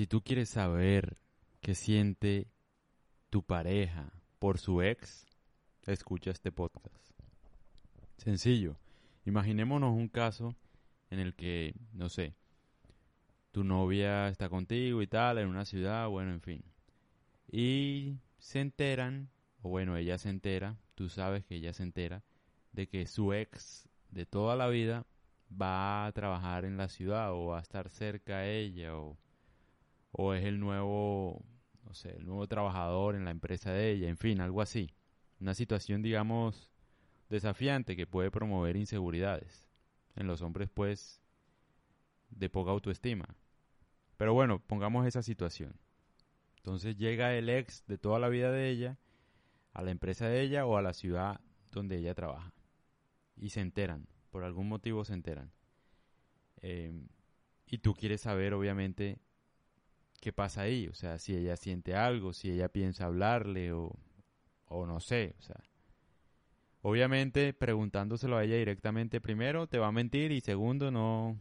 Si tú quieres saber qué siente tu pareja por su ex, escucha este podcast. Sencillo. Imaginémonos un caso en el que, no sé, tu novia está contigo y tal, en una ciudad, bueno, en fin. Y se enteran, o bueno, ella se entera, tú sabes que ella se entera, de que su ex de toda la vida va a trabajar en la ciudad o va a estar cerca a ella o, o es el nuevo, no sé, el nuevo trabajador en la empresa de ella, en fin, algo así. Una situación, digamos, desafiante que puede promover inseguridades en los hombres, pues, de poca autoestima. Pero bueno, pongamos esa situación. Entonces llega el ex de toda la vida de ella a la empresa de ella o a la ciudad donde ella trabaja. Y se enteran, por algún motivo se enteran. Em, y tú quieres saber, obviamente, qué pasa ahí. O sea, si ella siente algo, si ella piensa hablarle o, o no sé. O sea, obviamente preguntándoselo a ella directamente, primero te va a mentir y segundo no,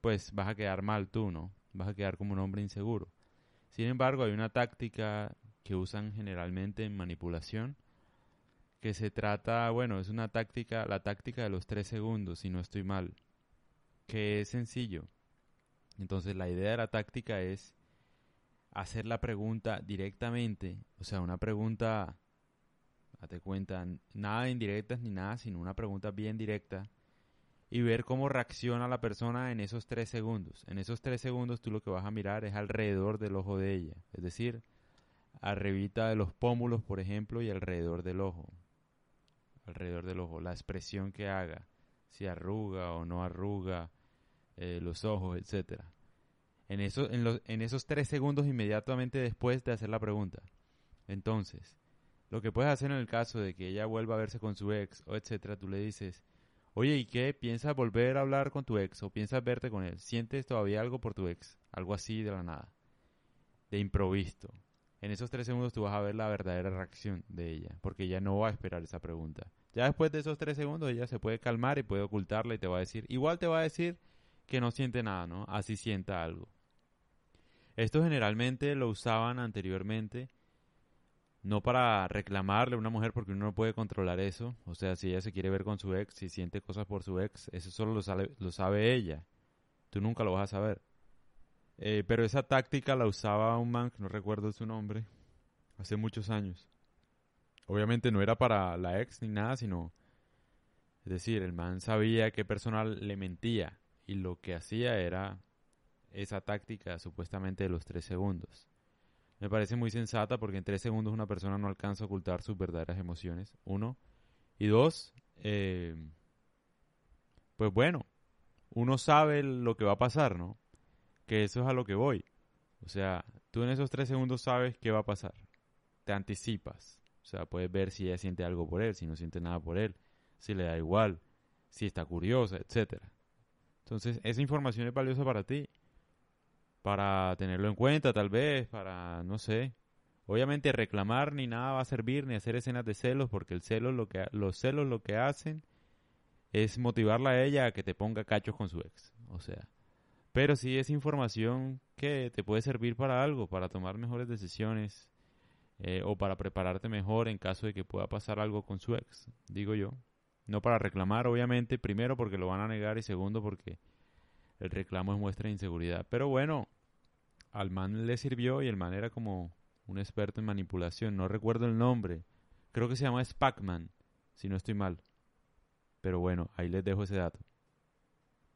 pues vas a quedar mal tú, ¿no? Vas a quedar como un hombre inseguro. Sin embargo, hay una táctica que usan generalmente en manipulación que se trata, bueno, es una táctica, la táctica de los tres segundos, si no estoy mal, que es sencillo. Entonces la idea de la táctica es hacer la pregunta directamente, o sea, una pregunta, date cuenta, nada de indirectas ni nada, sino una pregunta bien directa y ver cómo reacciona la persona en esos tres segundos. En esos tres segundos tú lo que vas a mirar es alrededor del ojo de ella, es decir, arribita de los pómulos, por ejemplo, y alrededor del ojo. Alrededor del ojo, la expresión que haga, si arruga o no arruga eh, los ojos, etcétera. En, eso, en, los, en esos tres segundos inmediatamente después de hacer la pregunta. Entonces, lo que puedes hacer en el caso de que ella vuelva a verse con su ex o etcétera, tú le dices, Oye, ¿y qué? ¿Piensas volver a hablar con tu ex o piensas verte con él? ¿Sientes todavía algo por tu ex? Algo así de la nada. De improviso. En esos tres segundos tú vas a ver la verdadera reacción de ella, porque ella no va a esperar esa pregunta. Ya después de esos tres segundos ella se puede calmar y puede ocultarla y te va a decir, igual te va a decir que no siente nada, ¿no? Así sienta algo. Esto generalmente lo usaban anteriormente no para reclamarle a una mujer porque uno no puede controlar eso. O sea, si ella se quiere ver con su ex, si siente cosas por su ex, eso solo lo, sabe, lo sabe ella. Tú nunca lo vas a saber. Eh, pero esa táctica la usaba un man, que no recuerdo su nombre, hace muchos años. Obviamente no era para la ex ni nada, sino... Es decir, el man sabía qué persona le mentía y lo que hacía era esa táctica supuestamente de los tres segundos. Me parece muy sensata porque en tres segundos una persona no alcanza a ocultar sus verdaderas emociones. Uno. Y dos, eh, pues bueno, uno sabe lo que va a pasar, ¿no? Que eso es a lo que voy. O sea, tú en esos tres segundos sabes qué va a pasar. Te anticipas. O sea, puedes ver si ella siente algo por él, si no siente nada por él, si le da igual, si está curiosa, etcétera. Entonces, esa información es valiosa para ti para tenerlo en cuenta tal vez, para, no sé. Obviamente reclamar ni nada va a servir, ni hacer escenas de celos, porque el celo lo que, los celos lo que hacen es motivarla a ella a que te ponga cachos con su ex. O sea, pero sí es información que te puede servir para algo, para tomar mejores decisiones eh, o para prepararte mejor en caso de que pueda pasar algo con su ex, digo yo. No para reclamar, obviamente, primero porque lo van a negar y segundo porque el reclamo es muestra de inseguridad. Pero bueno, al man le sirvió y el man era como un experto en manipulación. No recuerdo el nombre. Creo que se llama Spackman, si no estoy mal. Pero bueno, ahí les dejo ese dato.